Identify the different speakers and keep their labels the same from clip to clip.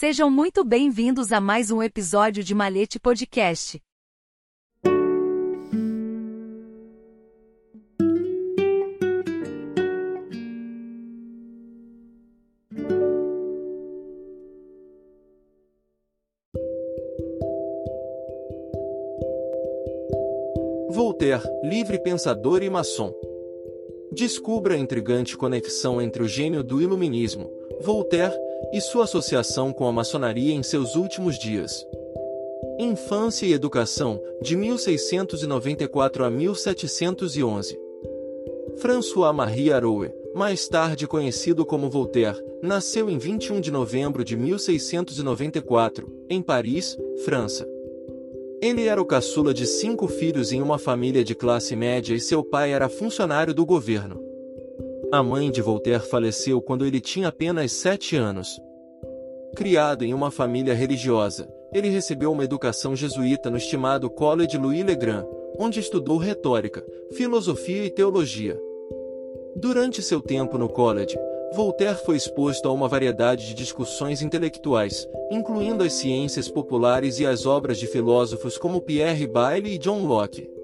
Speaker 1: Sejam muito bem-vindos a mais um episódio de Malete Podcast.
Speaker 2: Voltaire, livre pensador e maçom. Descubra a intrigante conexão entre o gênio do iluminismo, Voltaire, e sua associação com a maçonaria em seus últimos dias. Infância e Educação, de 1694 a 1711. François-Marie Arouet, mais tarde conhecido como Voltaire, nasceu em 21 de novembro de 1694, em Paris, França. Ele era o caçula de cinco filhos em uma família de classe média e seu pai era funcionário do governo. A mãe de Voltaire faleceu quando ele tinha apenas sete anos. Criado em uma família religiosa, ele recebeu uma educação jesuíta no estimado College Louis Le Grand, onde estudou retórica, filosofia e teologia. Durante seu tempo no college, Voltaire foi exposto a uma variedade de discussões intelectuais, incluindo as ciências populares e as obras de filósofos como Pierre Bailly e John Locke.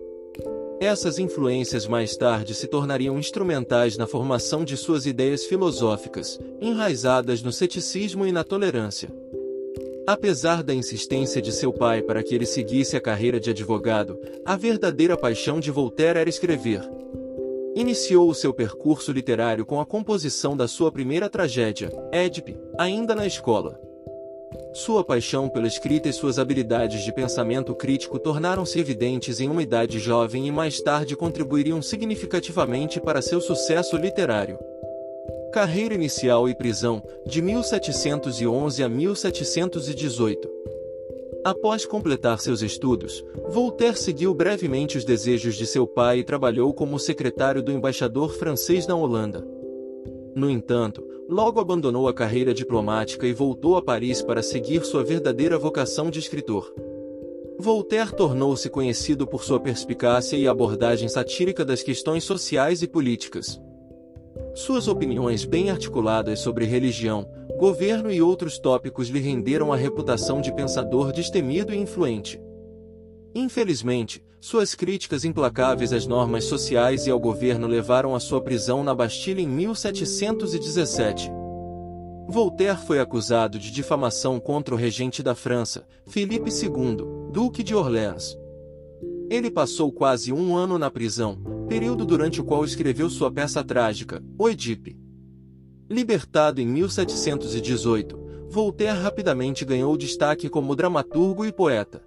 Speaker 2: Essas influências mais tarde se tornariam instrumentais na formação de suas ideias filosóficas, enraizadas no ceticismo e na tolerância. Apesar da insistência de seu pai para que ele seguisse a carreira de advogado, a verdadeira paixão de Voltaire era escrever, Iniciou o seu percurso literário com a composição da sua primeira tragédia, Édipe, ainda na escola. Sua paixão pela escrita e suas habilidades de pensamento crítico tornaram-se evidentes em uma idade jovem e mais tarde contribuiriam significativamente para seu sucesso literário. Carreira inicial e prisão, de 1711 a 1718. Após completar seus estudos, Voltaire seguiu brevemente os desejos de seu pai e trabalhou como secretário do embaixador francês na Holanda. No entanto, logo abandonou a carreira diplomática e voltou a Paris para seguir sua verdadeira vocação de escritor. Voltaire tornou-se conhecido por sua perspicácia e abordagem satírica das questões sociais e políticas. Suas opiniões bem articuladas sobre religião, governo e outros tópicos lhe renderam a reputação de pensador destemido e influente. Infelizmente, suas críticas implacáveis às normas sociais e ao governo levaram à sua prisão na Bastilha em 1717. Voltaire foi acusado de difamação contra o regente da França, Felipe II, Duque de Orléans. Ele passou quase um ano na prisão, período durante o qual escreveu sua peça trágica, O Edipe. Libertado em 1718, Voltaire rapidamente ganhou destaque como dramaturgo e poeta.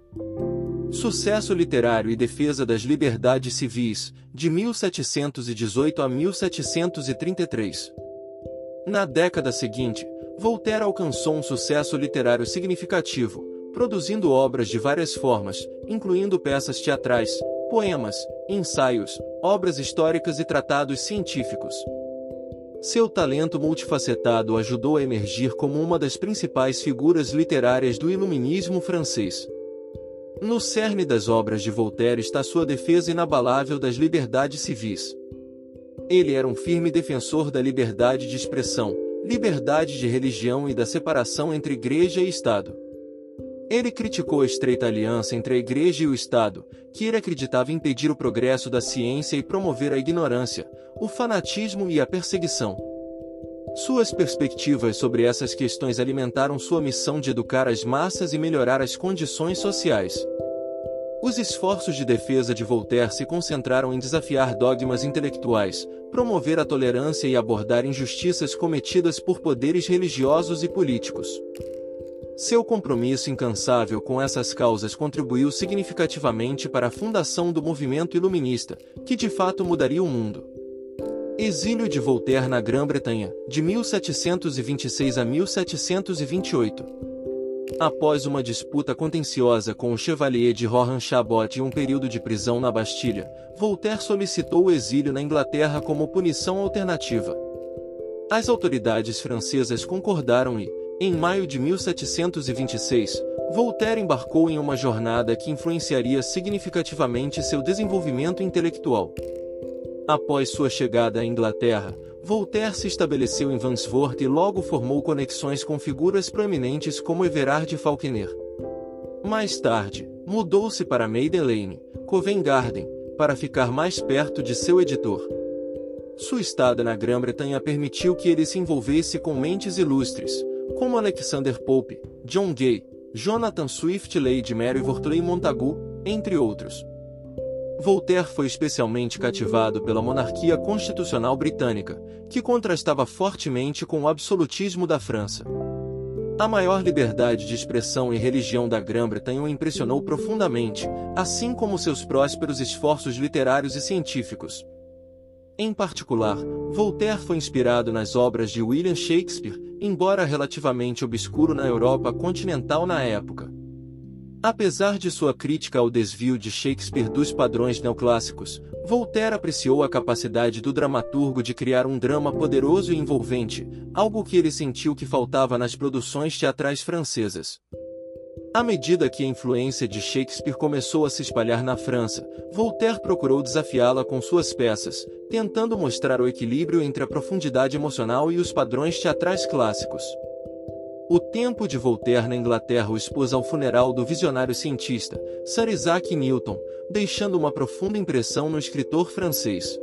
Speaker 2: Sucesso literário e defesa das liberdades civis, de 1718 a 1733. Na década seguinte, Voltaire alcançou um sucesso literário significativo, produzindo obras de várias formas, incluindo peças teatrais, poemas, ensaios, obras históricas e tratados científicos. Seu talento multifacetado ajudou a emergir como uma das principais figuras literárias do iluminismo francês. No cerne das obras de Voltaire está sua defesa inabalável das liberdades civis. Ele era um firme defensor da liberdade de expressão, liberdade de religião e da separação entre Igreja e Estado. Ele criticou a estreita aliança entre a Igreja e o Estado, que ele acreditava impedir o progresso da ciência e promover a ignorância, o fanatismo e a perseguição. Suas perspectivas sobre essas questões alimentaram sua missão de educar as massas e melhorar as condições sociais. Os esforços de defesa de Voltaire se concentraram em desafiar dogmas intelectuais, promover a tolerância e abordar injustiças cometidas por poderes religiosos e políticos. Seu compromisso incansável com essas causas contribuiu significativamente para a fundação do movimento iluminista, que de fato mudaria o mundo. Exílio de Voltaire na Grã-Bretanha, de 1726 a 1728. Após uma disputa contenciosa com o Chevalier de Rohan Chabot e um período de prisão na Bastilha, Voltaire solicitou o exílio na Inglaterra como punição alternativa. As autoridades francesas concordaram e, em maio de 1726, Voltaire embarcou em uma jornada que influenciaria significativamente seu desenvolvimento intelectual. Após sua chegada à Inglaterra, Voltaire se estabeleceu em Wandsworth e logo formou conexões com figuras proeminentes como Everard Falconer. Mais tarde, mudou-se para Maiden Lane, Covent Garden, para ficar mais perto de seu editor. Sua estada na Grã-Bretanha permitiu que ele se envolvesse com mentes ilustres, como Alexander Pope, John Gay, Jonathan Swift Lady Mary Wortley Montagu, entre outros. Voltaire foi especialmente cativado pela monarquia constitucional britânica, que contrastava fortemente com o absolutismo da França. A maior liberdade de expressão e religião da Grã-Bretanha o impressionou profundamente, assim como seus prósperos esforços literários e científicos. Em particular, Voltaire foi inspirado nas obras de William Shakespeare, embora relativamente obscuro na Europa continental na época. Apesar de sua crítica ao desvio de Shakespeare dos padrões neoclássicos, Voltaire apreciou a capacidade do dramaturgo de criar um drama poderoso e envolvente, algo que ele sentiu que faltava nas produções teatrais francesas. À medida que a influência de Shakespeare começou a se espalhar na França, Voltaire procurou desafiá-la com suas peças, tentando mostrar o equilíbrio entre a profundidade emocional e os padrões teatrais clássicos. O tempo de Voltaire na Inglaterra o expôs ao funeral do visionário cientista, Sir Isaac Newton, deixando uma profunda impressão no escritor francês.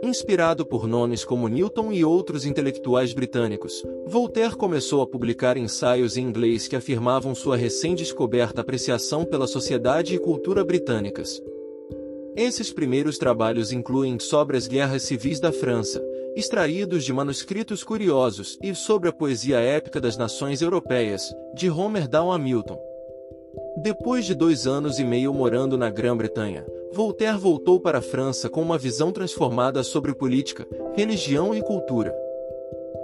Speaker 2: Inspirado por nomes como Newton e outros intelectuais britânicos, Voltaire começou a publicar ensaios em inglês que afirmavam sua recém-descoberta apreciação pela sociedade e cultura britânicas. Esses primeiros trabalhos incluem sobre as guerras civis da França, extraídos de manuscritos curiosos, e sobre a poesia épica das nações europeias, de Homer Down a Milton. Depois de dois anos e meio morando na Grã-Bretanha, Voltaire voltou para a França com uma visão transformada sobre política, religião e cultura.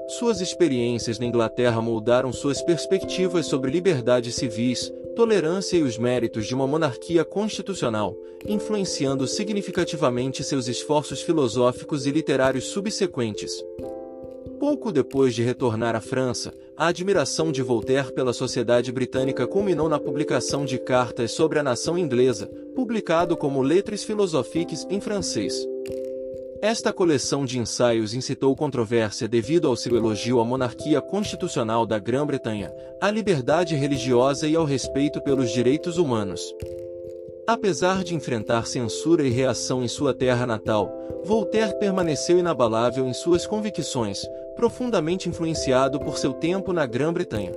Speaker 2: Suas experiências na Inglaterra moldaram suas perspectivas sobre liberdades civis, tolerância e os méritos de uma monarquia constitucional, influenciando significativamente seus esforços filosóficos e literários subsequentes. Pouco depois de retornar à França, a admiração de Voltaire pela sociedade britânica culminou na publicação de cartas sobre a nação inglesa, publicado como Lettres philosophiques em francês. Esta coleção de ensaios incitou controvérsia devido ao seu elogio à monarquia constitucional da Grã-Bretanha, à liberdade religiosa e ao respeito pelos direitos humanos. Apesar de enfrentar censura e reação em sua terra natal, Voltaire permaneceu inabalável em suas convicções, profundamente influenciado por seu tempo na Grã-Bretanha.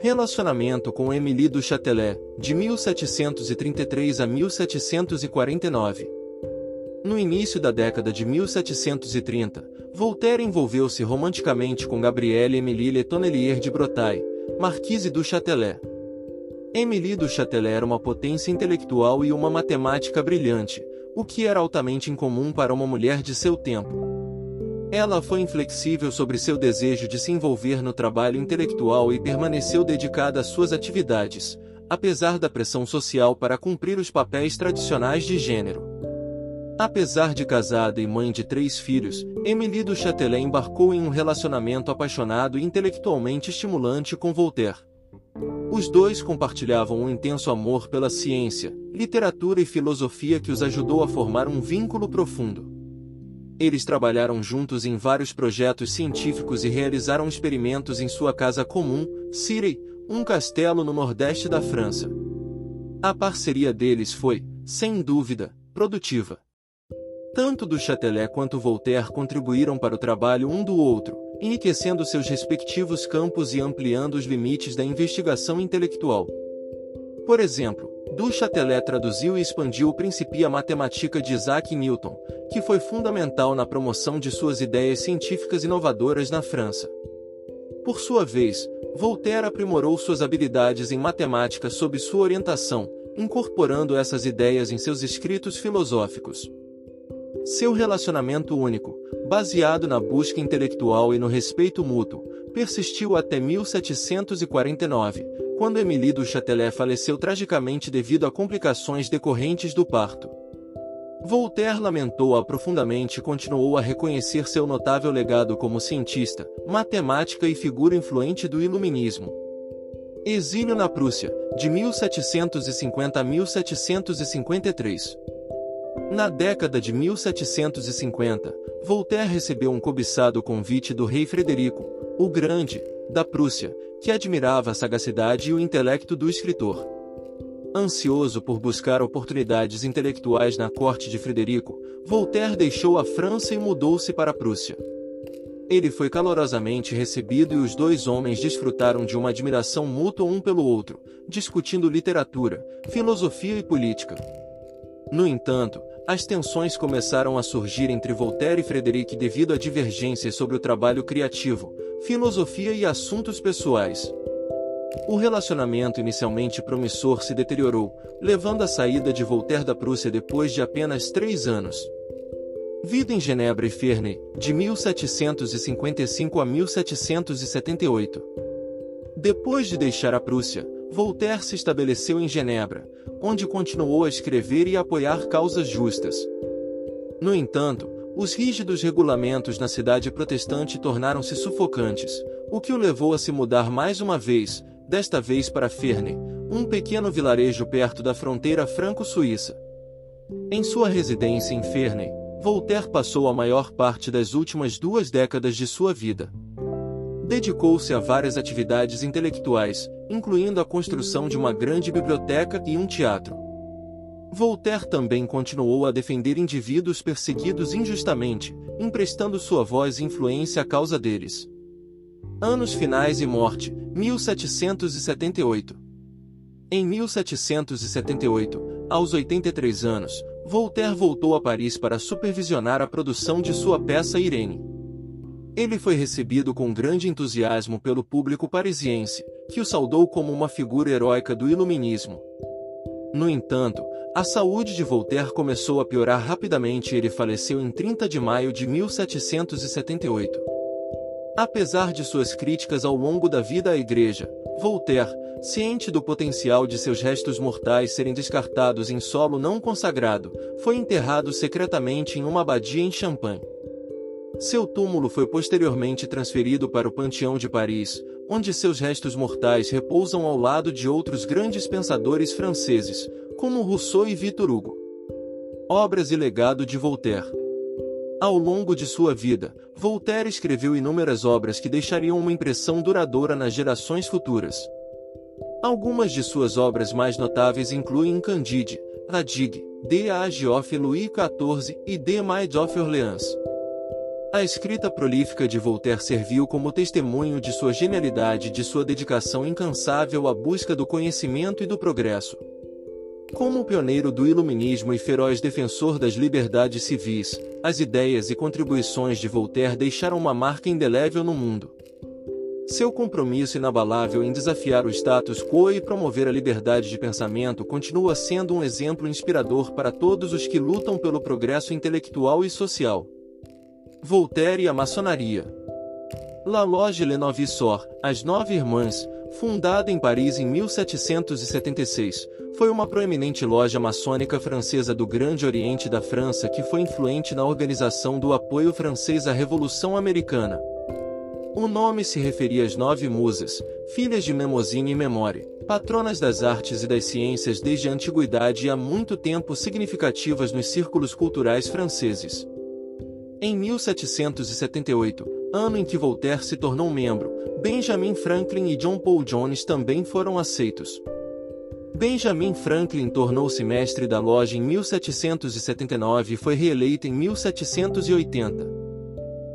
Speaker 2: Relacionamento com Émilie du Châtelet, de 1733 a 1749 no início da década de 1730, Voltaire envolveu-se romanticamente com Gabrielle Émilie Le Tonnelier de Bretagne, Marquise du Châtelet. Émilie du Châtelet era uma potência intelectual e uma matemática brilhante, o que era altamente incomum para uma mulher de seu tempo. Ela foi inflexível sobre seu desejo de se envolver no trabalho intelectual e permaneceu dedicada às suas atividades, apesar da pressão social para cumprir os papéis tradicionais de gênero. Apesar de casada e mãe de três filhos, Emily du Châtelet embarcou em um relacionamento apaixonado e intelectualmente estimulante com Voltaire. Os dois compartilhavam um intenso amor pela ciência, literatura e filosofia que os ajudou a formar um vínculo profundo. Eles trabalharam juntos em vários projetos científicos e realizaram experimentos em sua casa comum, Cirey, um castelo no nordeste da França. A parceria deles foi, sem dúvida, produtiva. Tanto do quanto Voltaire contribuíram para o trabalho um do outro, enriquecendo seus respectivos campos e ampliando os limites da investigação intelectual. Por exemplo, Du traduziu e expandiu o Principia Matemática de Isaac Newton, que foi fundamental na promoção de suas ideias científicas inovadoras na França. Por sua vez, Voltaire aprimorou suas habilidades em matemática sob sua orientação, incorporando essas ideias em seus escritos filosóficos. Seu relacionamento único, baseado na busca intelectual e no respeito mútuo, persistiu até 1749, quando Émilie du Châtelet faleceu tragicamente devido a complicações decorrentes do parto. Voltaire lamentou-a profundamente e continuou a reconhecer seu notável legado como cientista, matemática e figura influente do Iluminismo. Exílio na Prússia, de 1750 a 1753. Na década de 1750, Voltaire recebeu um cobiçado convite do rei Frederico, o Grande, da Prússia, que admirava a sagacidade e o intelecto do escritor. Ansioso por buscar oportunidades intelectuais na corte de Frederico, Voltaire deixou a França e mudou-se para a Prússia. Ele foi calorosamente recebido e os dois homens desfrutaram de uma admiração mútua um pelo outro, discutindo literatura, filosofia e política. No entanto, as tensões começaram a surgir entre Voltaire e Frederic devido a divergências sobre o trabalho criativo, filosofia e assuntos pessoais. O relacionamento inicialmente promissor se deteriorou, levando à saída de Voltaire da Prússia depois de apenas três anos. Vida em Genebra e Ferney, de 1755 a 1778. Depois de deixar a Prússia, Voltaire se estabeleceu em Genebra, onde continuou a escrever e apoiar causas justas. No entanto, os rígidos regulamentos na cidade protestante tornaram-se sufocantes, o que o levou a se mudar mais uma vez, desta vez para Ferney, um pequeno vilarejo perto da fronteira franco-suíça. Em sua residência em Ferney, Voltaire passou a maior parte das últimas duas décadas de sua vida. Dedicou-se a várias atividades intelectuais, incluindo a construção de uma grande biblioteca e um teatro. Voltaire também continuou a defender indivíduos perseguidos injustamente, emprestando sua voz e influência à causa deles. Anos finais e morte, 1778. Em 1778, aos 83 anos, Voltaire voltou a Paris para supervisionar a produção de sua peça Irene. Ele foi recebido com grande entusiasmo pelo público parisiense, que o saudou como uma figura heróica do iluminismo. No entanto, a saúde de Voltaire começou a piorar rapidamente e ele faleceu em 30 de maio de 1778. Apesar de suas críticas ao longo da vida à Igreja, Voltaire, ciente do potencial de seus restos mortais serem descartados em solo não consagrado, foi enterrado secretamente em uma abadia em Champagne. Seu túmulo foi posteriormente transferido para o Panteão de Paris, onde seus restos mortais repousam ao lado de outros grandes pensadores franceses, como Rousseau e Victor Hugo. Obras e legado de Voltaire. Ao longo de sua vida, Voltaire escreveu inúmeras obras que deixariam uma impressão duradoura nas gerações futuras. Algumas de suas obras mais notáveis incluem Candide, La Digue, De Age of Louis XIV e De Maid of Orleans. A escrita prolífica de Voltaire serviu como testemunho de sua genialidade e de sua dedicação incansável à busca do conhecimento e do progresso. Como pioneiro do iluminismo e feroz defensor das liberdades civis, as ideias e contribuições de Voltaire deixaram uma marca indelével no mundo. Seu compromisso inabalável em desafiar o status quo e promover a liberdade de pensamento continua sendo um exemplo inspirador para todos os que lutam pelo progresso intelectual e social. Voltaire e a maçonaria. La Loge Le Novissor, as Nove Irmãs, fundada em Paris em 1776, foi uma proeminente loja maçônica francesa do Grande Oriente da França que foi influente na organização do apoio francês à Revolução Americana. O nome se referia às nove musas, filhas de Memosine e Memória, patronas das artes e das ciências desde a antiguidade e há muito tempo significativas nos círculos culturais franceses. Em 1778, ano em que Voltaire se tornou membro, Benjamin Franklin e John Paul Jones também foram aceitos. Benjamin Franklin tornou-se mestre da loja em 1779 e foi reeleito em 1780.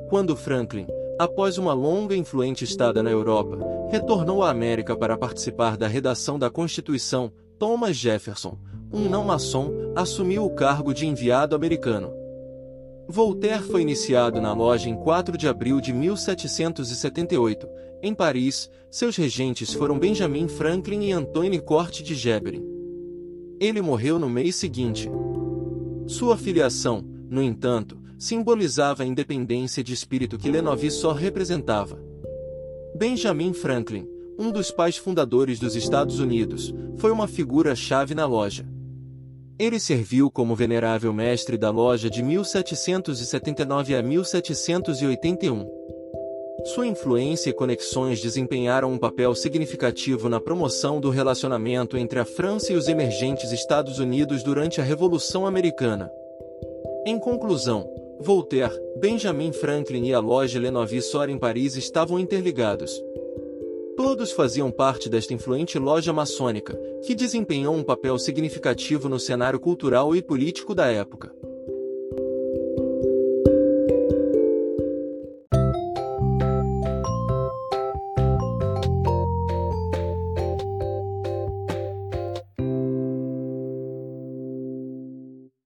Speaker 2: Quando Franklin, após uma longa e influente estada na Europa, retornou à América para participar da redação da Constituição, Thomas Jefferson, um não-maçom, assumiu o cargo de enviado americano. Voltaire foi iniciado na loja em 4 de abril de 1778. Em Paris, seus regentes foram Benjamin Franklin e Antoine Corte de Geberin. Ele morreu no mês seguinte. Sua filiação, no entanto, simbolizava a independência de espírito que Lenovis só representava. Benjamin Franklin, um dos pais fundadores dos Estados Unidos, foi uma figura-chave na loja. Ele serviu como venerável mestre da loja de 1779 a 1781. Sua influência e conexões desempenharam um papel significativo na promoção do relacionamento entre a França e os emergentes Estados Unidos durante a Revolução Americana. Em conclusão, Voltaire, Benjamin Franklin e a loja Lenovis Sor em Paris estavam interligados. Todos faziam parte desta influente loja maçônica, que desempenhou um papel significativo no cenário cultural e político da época.